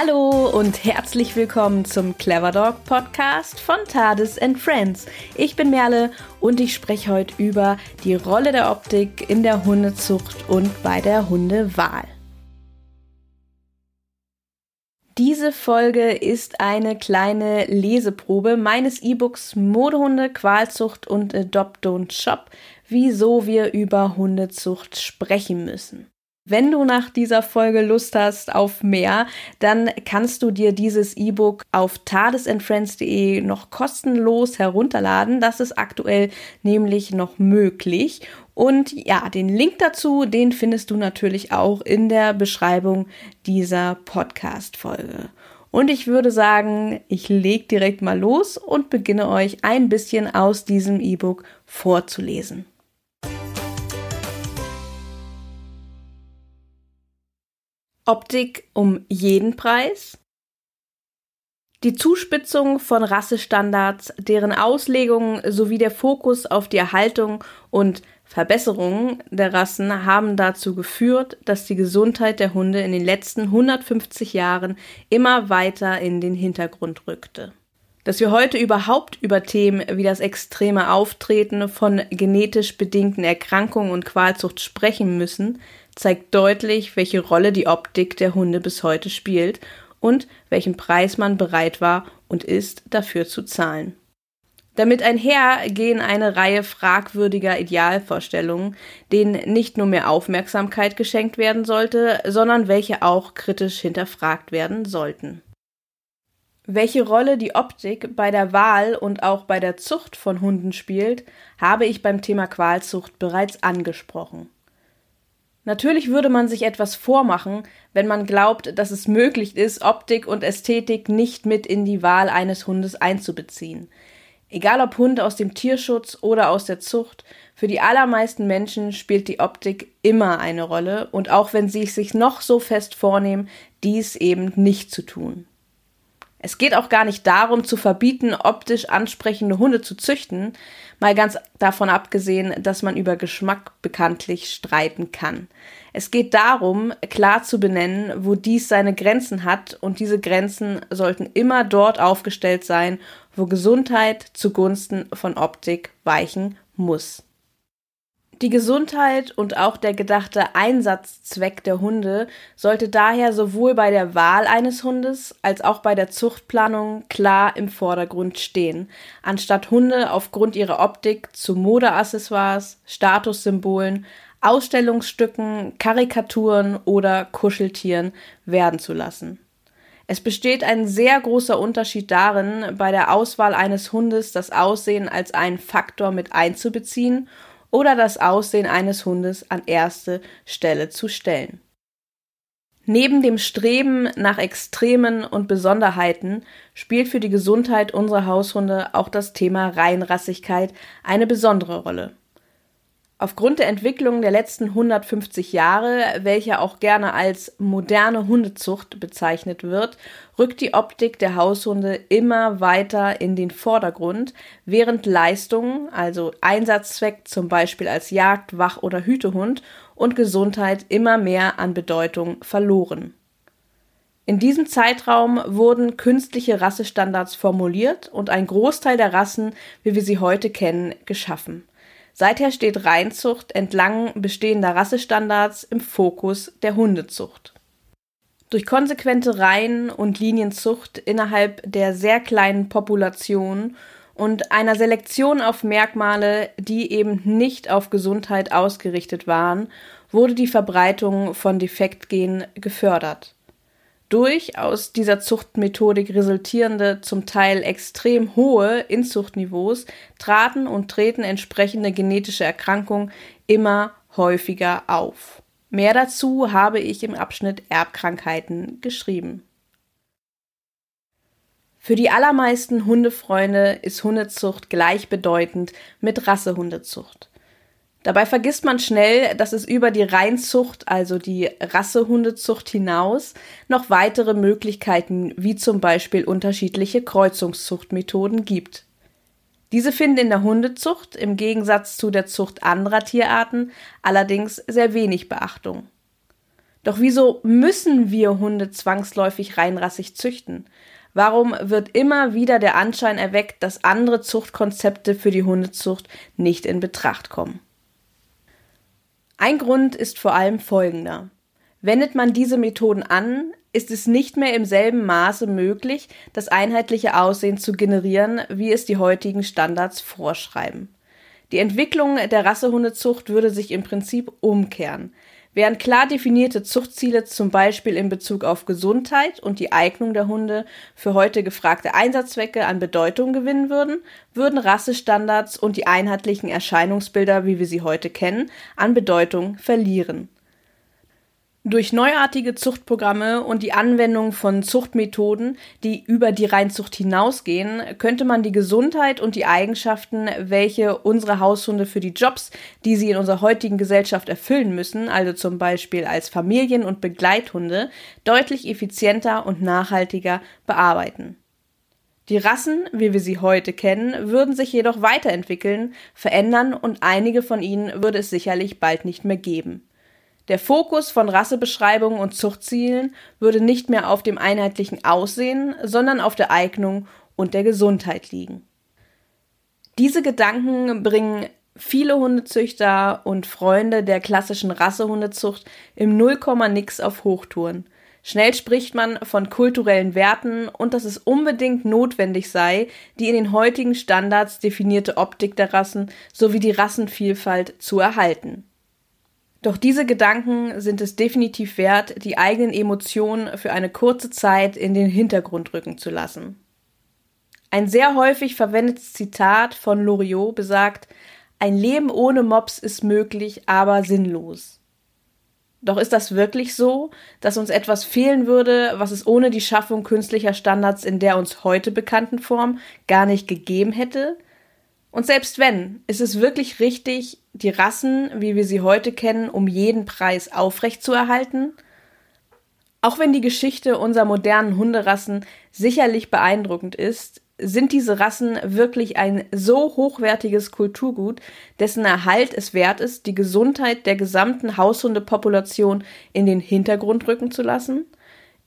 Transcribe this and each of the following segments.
Hallo und herzlich willkommen zum Clever Dog Podcast von TARDIS and Friends. Ich bin Merle und ich spreche heute über die Rolle der Optik in der Hundezucht und bei der Hundewahl. Diese Folge ist eine kleine Leseprobe meines E-Books Modehunde, Qualzucht und Adopt Don't Shop, wieso wir über Hundezucht sprechen müssen. Wenn du nach dieser Folge Lust hast auf mehr, dann kannst du dir dieses E-Book auf tadesandfriends.de noch kostenlos herunterladen. Das ist aktuell nämlich noch möglich. Und ja, den Link dazu, den findest du natürlich auch in der Beschreibung dieser Podcast-Folge. Und ich würde sagen, ich leg direkt mal los und beginne euch ein bisschen aus diesem E-Book vorzulesen. Optik um jeden Preis? Die Zuspitzung von Rassestandards, deren Auslegung sowie der Fokus auf die Erhaltung und Verbesserung der Rassen haben dazu geführt, dass die Gesundheit der Hunde in den letzten 150 Jahren immer weiter in den Hintergrund rückte. Dass wir heute überhaupt über Themen wie das extreme Auftreten von genetisch bedingten Erkrankungen und Qualzucht sprechen müssen, zeigt deutlich, welche Rolle die Optik der Hunde bis heute spielt und welchen Preis man bereit war und ist, dafür zu zahlen. Damit einher gehen eine Reihe fragwürdiger Idealvorstellungen, denen nicht nur mehr Aufmerksamkeit geschenkt werden sollte, sondern welche auch kritisch hinterfragt werden sollten. Welche Rolle die Optik bei der Wahl und auch bei der Zucht von Hunden spielt, habe ich beim Thema Qualzucht bereits angesprochen. Natürlich würde man sich etwas vormachen, wenn man glaubt, dass es möglich ist, Optik und Ästhetik nicht mit in die Wahl eines Hundes einzubeziehen. Egal ob Hund aus dem Tierschutz oder aus der Zucht, für die allermeisten Menschen spielt die Optik immer eine Rolle und auch wenn sie es sich noch so fest vornehmen, dies eben nicht zu tun. Es geht auch gar nicht darum, zu verbieten, optisch ansprechende Hunde zu züchten, mal ganz davon abgesehen, dass man über Geschmack bekanntlich streiten kann. Es geht darum, klar zu benennen, wo dies seine Grenzen hat, und diese Grenzen sollten immer dort aufgestellt sein, wo Gesundheit zugunsten von Optik weichen muss. Die Gesundheit und auch der gedachte Einsatzzweck der Hunde sollte daher sowohl bei der Wahl eines Hundes als auch bei der Zuchtplanung klar im Vordergrund stehen, anstatt Hunde aufgrund ihrer Optik zu Modeaccessoires, Statussymbolen, Ausstellungsstücken, Karikaturen oder Kuscheltieren werden zu lassen. Es besteht ein sehr großer Unterschied darin, bei der Auswahl eines Hundes das Aussehen als einen Faktor mit einzubeziehen oder das Aussehen eines Hundes an erste Stelle zu stellen. Neben dem Streben nach Extremen und Besonderheiten spielt für die Gesundheit unserer Haushunde auch das Thema Reinrassigkeit eine besondere Rolle. Aufgrund der Entwicklung der letzten 150 Jahre, welche auch gerne als moderne Hundezucht bezeichnet wird, rückt die Optik der Haushunde immer weiter in den Vordergrund, während Leistungen, also Einsatzzweck zum Beispiel als Jagd-, Wach- oder Hütehund und Gesundheit immer mehr an Bedeutung verloren. In diesem Zeitraum wurden künstliche Rassestandards formuliert und ein Großteil der Rassen, wie wir sie heute kennen, geschaffen. Seither steht Reinzucht entlang bestehender Rassestandards im Fokus der Hundezucht. Durch konsequente Reihen- und Linienzucht innerhalb der sehr kleinen Population und einer Selektion auf Merkmale, die eben nicht auf Gesundheit ausgerichtet waren, wurde die Verbreitung von Defektgenen gefördert durch aus dieser Zuchtmethodik resultierende, zum Teil extrem hohe Inzuchtniveaus traten und treten entsprechende genetische Erkrankungen immer häufiger auf. Mehr dazu habe ich im Abschnitt Erbkrankheiten geschrieben. Für die allermeisten Hundefreunde ist Hundezucht gleichbedeutend mit Rassehundezucht. Dabei vergisst man schnell, dass es über die Reinzucht, also die Rassehundezucht hinaus, noch weitere Möglichkeiten wie zum Beispiel unterschiedliche Kreuzungszuchtmethoden gibt. Diese finden in der Hundezucht im Gegensatz zu der Zucht anderer Tierarten allerdings sehr wenig Beachtung. Doch wieso müssen wir Hunde zwangsläufig reinrassig züchten? Warum wird immer wieder der Anschein erweckt, dass andere Zuchtkonzepte für die Hundezucht nicht in Betracht kommen? Ein Grund ist vor allem folgender. Wendet man diese Methoden an, ist es nicht mehr im selben Maße möglich, das einheitliche Aussehen zu generieren, wie es die heutigen Standards vorschreiben. Die Entwicklung der Rassehundezucht würde sich im Prinzip umkehren. Während klar definierte Zuchtziele zum Beispiel in Bezug auf Gesundheit und die Eignung der Hunde für heute gefragte Einsatzzwecke an Bedeutung gewinnen würden, würden Rassestandards und die einheitlichen Erscheinungsbilder, wie wir sie heute kennen, an Bedeutung verlieren. Durch neuartige Zuchtprogramme und die Anwendung von Zuchtmethoden, die über die Reinzucht hinausgehen, könnte man die Gesundheit und die Eigenschaften, welche unsere Haushunde für die Jobs, die sie in unserer heutigen Gesellschaft erfüllen müssen, also zum Beispiel als Familien- und Begleithunde, deutlich effizienter und nachhaltiger bearbeiten. Die Rassen, wie wir sie heute kennen, würden sich jedoch weiterentwickeln, verändern und einige von ihnen würde es sicherlich bald nicht mehr geben. Der Fokus von Rassebeschreibungen und Zuchtzielen würde nicht mehr auf dem einheitlichen Aussehen, sondern auf der Eignung und der Gesundheit liegen. Diese Gedanken bringen viele Hundezüchter und Freunde der klassischen Rassehundezucht im Nullkomma-Nix auf Hochtouren. Schnell spricht man von kulturellen Werten und dass es unbedingt notwendig sei, die in den heutigen Standards definierte Optik der Rassen sowie die Rassenvielfalt zu erhalten. Doch diese Gedanken sind es definitiv wert, die eigenen Emotionen für eine kurze Zeit in den Hintergrund rücken zu lassen. Ein sehr häufig verwendetes Zitat von Loriot besagt, ein Leben ohne Mops ist möglich, aber sinnlos. Doch ist das wirklich so, dass uns etwas fehlen würde, was es ohne die Schaffung künstlicher Standards in der uns heute bekannten Form gar nicht gegeben hätte? Und selbst wenn, ist es wirklich richtig, die Rassen, wie wir sie heute kennen, um jeden Preis aufrechtzuerhalten? Auch wenn die Geschichte unserer modernen Hunderassen sicherlich beeindruckend ist, sind diese Rassen wirklich ein so hochwertiges Kulturgut, dessen Erhalt es wert ist, die Gesundheit der gesamten Haushundepopulation in den Hintergrund rücken zu lassen?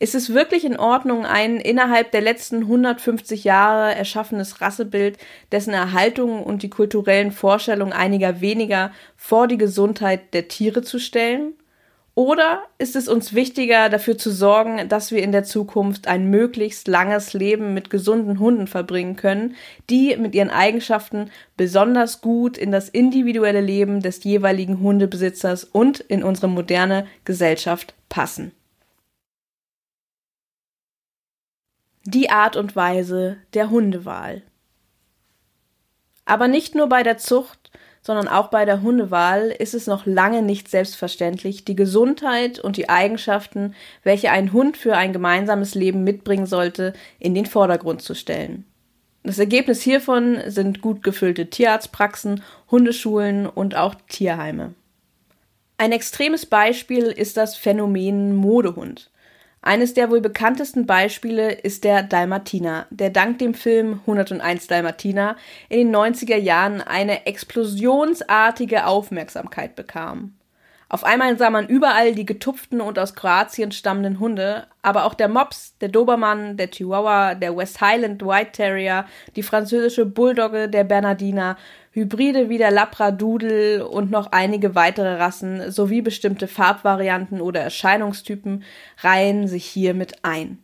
Ist es wirklich in Ordnung, ein innerhalb der letzten 150 Jahre erschaffenes Rassebild, dessen Erhaltung und die kulturellen Vorstellungen einiger weniger vor die Gesundheit der Tiere zu stellen? Oder ist es uns wichtiger, dafür zu sorgen, dass wir in der Zukunft ein möglichst langes Leben mit gesunden Hunden verbringen können, die mit ihren Eigenschaften besonders gut in das individuelle Leben des jeweiligen Hundebesitzers und in unsere moderne Gesellschaft passen? Die Art und Weise der Hundewahl. Aber nicht nur bei der Zucht, sondern auch bei der Hundewahl ist es noch lange nicht selbstverständlich, die Gesundheit und die Eigenschaften, welche ein Hund für ein gemeinsames Leben mitbringen sollte, in den Vordergrund zu stellen. Das Ergebnis hiervon sind gut gefüllte Tierarztpraxen, Hundeschulen und auch Tierheime. Ein extremes Beispiel ist das Phänomen Modehund. Eines der wohl bekanntesten Beispiele ist der Dalmatiner, der dank dem Film 101 Dalmatiner in den 90er Jahren eine explosionsartige Aufmerksamkeit bekam. Auf einmal sah man überall die getupften und aus Kroatien stammenden Hunde, aber auch der Mops, der Dobermann, der Chihuahua, der West Highland White Terrier, die französische Bulldogge, der Bernardiner, Hybride wie der Labradoodle und noch einige weitere Rassen sowie bestimmte Farbvarianten oder Erscheinungstypen reihen sich hier mit ein.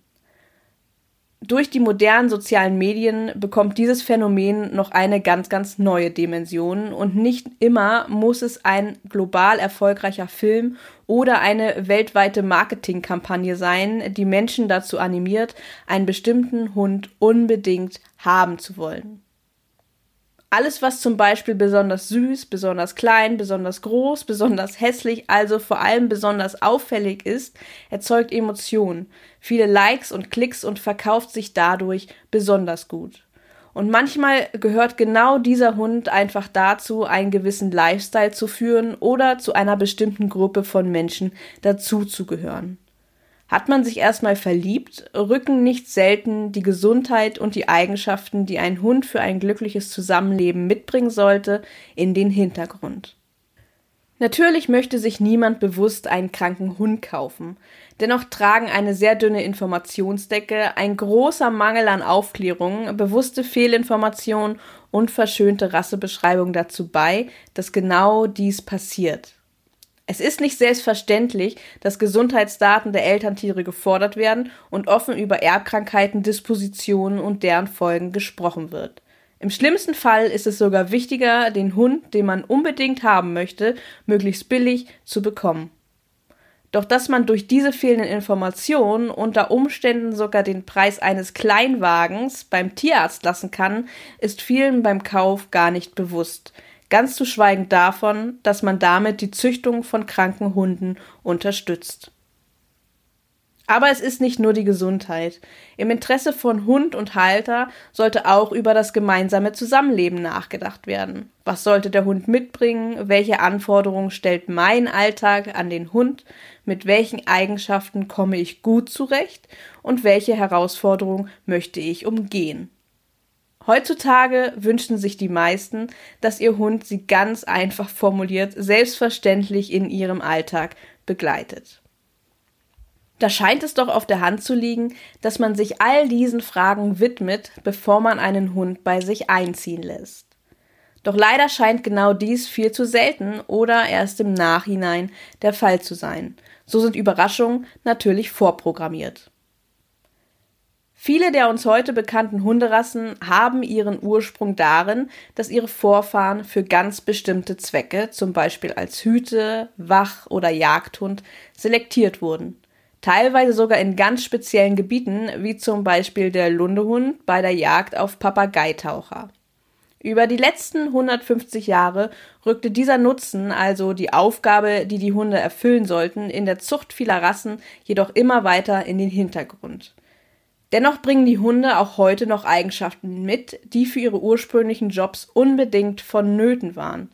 Durch die modernen sozialen Medien bekommt dieses Phänomen noch eine ganz, ganz neue Dimension und nicht immer muss es ein global erfolgreicher Film oder eine weltweite Marketingkampagne sein, die Menschen dazu animiert, einen bestimmten Hund unbedingt haben zu wollen. Alles, was zum Beispiel besonders süß, besonders klein, besonders groß, besonders hässlich, also vor allem besonders auffällig ist, erzeugt Emotionen, viele Likes und Klicks und verkauft sich dadurch besonders gut. Und manchmal gehört genau dieser Hund einfach dazu, einen gewissen Lifestyle zu führen oder zu einer bestimmten Gruppe von Menschen dazuzugehören. Hat man sich erstmal verliebt, rücken nicht selten die Gesundheit und die Eigenschaften, die ein Hund für ein glückliches Zusammenleben mitbringen sollte, in den Hintergrund. Natürlich möchte sich niemand bewusst einen kranken Hund kaufen. Dennoch tragen eine sehr dünne Informationsdecke, ein großer Mangel an Aufklärung, bewusste Fehlinformationen und verschönte Rassebeschreibungen dazu bei, dass genau dies passiert. Es ist nicht selbstverständlich, dass Gesundheitsdaten der Elterntiere gefordert werden und offen über Erbkrankheiten, Dispositionen und deren Folgen gesprochen wird. Im schlimmsten Fall ist es sogar wichtiger, den Hund, den man unbedingt haben möchte, möglichst billig zu bekommen. Doch dass man durch diese fehlenden Informationen unter Umständen sogar den Preis eines Kleinwagens beim Tierarzt lassen kann, ist vielen beim Kauf gar nicht bewusst. Ganz zu schweigen davon, dass man damit die Züchtung von kranken Hunden unterstützt. Aber es ist nicht nur die Gesundheit. Im Interesse von Hund und Halter sollte auch über das gemeinsame Zusammenleben nachgedacht werden. Was sollte der Hund mitbringen? Welche Anforderungen stellt mein Alltag an den Hund? Mit welchen Eigenschaften komme ich gut zurecht? Und welche Herausforderungen möchte ich umgehen? Heutzutage wünschen sich die meisten, dass ihr Hund sie ganz einfach formuliert, selbstverständlich in ihrem Alltag begleitet. Da scheint es doch auf der Hand zu liegen, dass man sich all diesen Fragen widmet, bevor man einen Hund bei sich einziehen lässt. Doch leider scheint genau dies viel zu selten oder erst im Nachhinein der Fall zu sein. So sind Überraschungen natürlich vorprogrammiert. Viele der uns heute bekannten Hunderassen haben ihren Ursprung darin, dass ihre Vorfahren für ganz bestimmte Zwecke, zum Beispiel als Hüte, Wach- oder Jagdhund, selektiert wurden teilweise sogar in ganz speziellen Gebieten, wie zum Beispiel der Lundehund bei der Jagd auf Papageitaucher. Über die letzten 150 Jahre rückte dieser Nutzen, also die Aufgabe, die die Hunde erfüllen sollten, in der Zucht vieler Rassen jedoch immer weiter in den Hintergrund. Dennoch bringen die Hunde auch heute noch Eigenschaften mit, die für ihre ursprünglichen Jobs unbedingt vonnöten waren.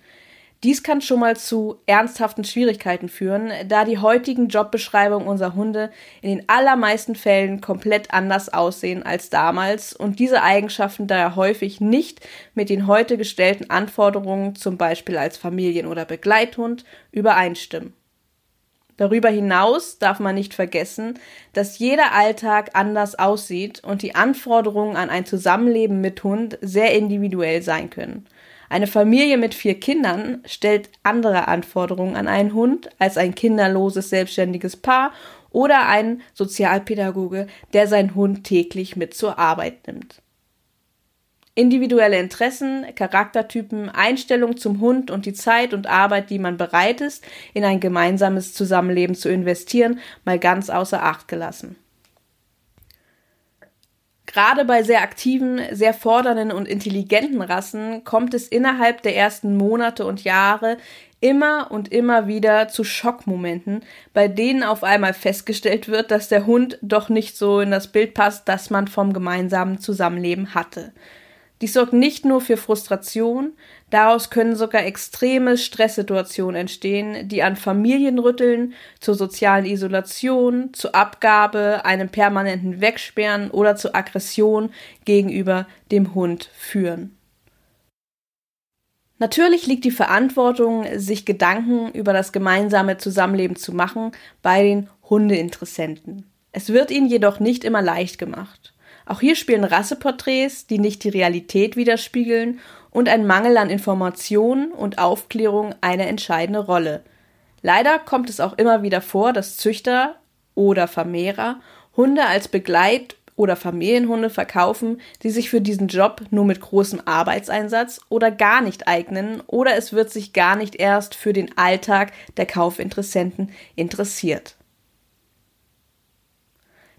Dies kann schon mal zu ernsthaften Schwierigkeiten führen, da die heutigen Jobbeschreibungen unserer Hunde in den allermeisten Fällen komplett anders aussehen als damals und diese Eigenschaften daher häufig nicht mit den heute gestellten Anforderungen, zum Beispiel als Familien- oder Begleithund, übereinstimmen. Darüber hinaus darf man nicht vergessen, dass jeder Alltag anders aussieht und die Anforderungen an ein Zusammenleben mit Hund sehr individuell sein können. Eine Familie mit vier Kindern stellt andere Anforderungen an einen Hund als ein kinderloses, selbstständiges Paar oder ein Sozialpädagoge, der seinen Hund täglich mit zur Arbeit nimmt. Individuelle Interessen, Charaktertypen, Einstellung zum Hund und die Zeit und Arbeit, die man bereit ist, in ein gemeinsames Zusammenleben zu investieren, mal ganz außer Acht gelassen. Gerade bei sehr aktiven, sehr fordernden und intelligenten Rassen kommt es innerhalb der ersten Monate und Jahre immer und immer wieder zu Schockmomenten, bei denen auf einmal festgestellt wird, dass der Hund doch nicht so in das Bild passt, das man vom gemeinsamen Zusammenleben hatte. Dies sorgt nicht nur für Frustration, daraus können sogar extreme Stresssituationen entstehen, die an Familienrütteln, zur sozialen Isolation, zur Abgabe, einem permanenten Wegsperren oder zur Aggression gegenüber dem Hund führen. Natürlich liegt die Verantwortung, sich Gedanken über das gemeinsame Zusammenleben zu machen, bei den Hundeinteressenten. Es wird ihnen jedoch nicht immer leicht gemacht. Auch hier spielen Rasseporträts, die nicht die Realität widerspiegeln, und ein Mangel an Informationen und Aufklärung eine entscheidende Rolle. Leider kommt es auch immer wieder vor, dass Züchter oder Vermehrer Hunde als Begleit- oder Familienhunde verkaufen, die sich für diesen Job nur mit großem Arbeitseinsatz oder gar nicht eignen oder es wird sich gar nicht erst für den Alltag der Kaufinteressenten interessiert.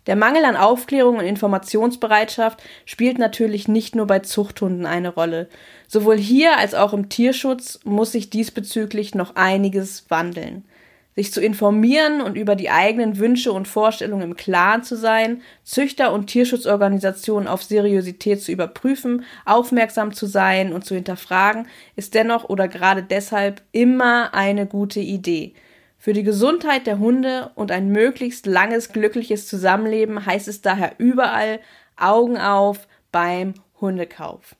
Der Mangel an Aufklärung und Informationsbereitschaft spielt natürlich nicht nur bei Zuchthunden eine Rolle. Sowohl hier als auch im Tierschutz muss sich diesbezüglich noch einiges wandeln. Sich zu informieren und über die eigenen Wünsche und Vorstellungen im Klaren zu sein, Züchter und Tierschutzorganisationen auf Seriosität zu überprüfen, aufmerksam zu sein und zu hinterfragen, ist dennoch oder gerade deshalb immer eine gute Idee. Für die Gesundheit der Hunde und ein möglichst langes, glückliches Zusammenleben heißt es daher überall Augen auf beim Hundekauf.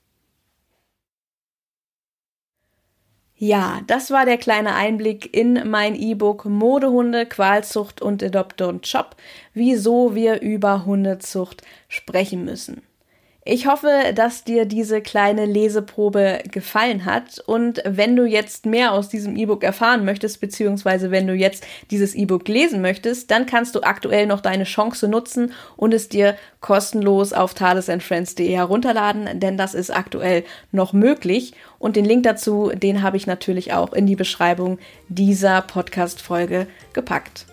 Ja, das war der kleine Einblick in mein E-Book Modehunde, Qualzucht und Adopt Don't Shop, wieso wir über Hundezucht sprechen müssen. Ich hoffe, dass dir diese kleine Leseprobe gefallen hat und wenn du jetzt mehr aus diesem E-Book erfahren möchtest, beziehungsweise wenn du jetzt dieses E-Book lesen möchtest, dann kannst du aktuell noch deine Chance nutzen und es dir kostenlos auf tadesandfriends.de herunterladen, denn das ist aktuell noch möglich und den Link dazu, den habe ich natürlich auch in die Beschreibung dieser Podcast-Folge gepackt.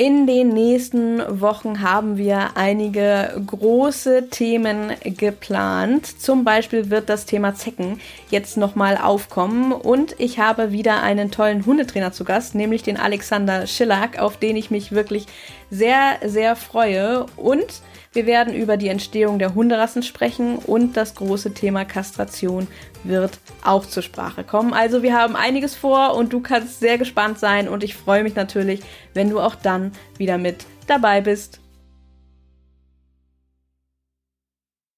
In den nächsten Wochen haben wir einige große Themen geplant. Zum Beispiel wird das Thema Zecken jetzt nochmal aufkommen und ich habe wieder einen tollen Hundetrainer zu Gast, nämlich den Alexander Schillack, auf den ich mich wirklich sehr, sehr freue und wir werden über die Entstehung der Hunderassen sprechen und das große Thema Kastration wird auch zur Sprache kommen. Also wir haben einiges vor und du kannst sehr gespannt sein und ich freue mich natürlich, wenn du auch dann wieder mit dabei bist.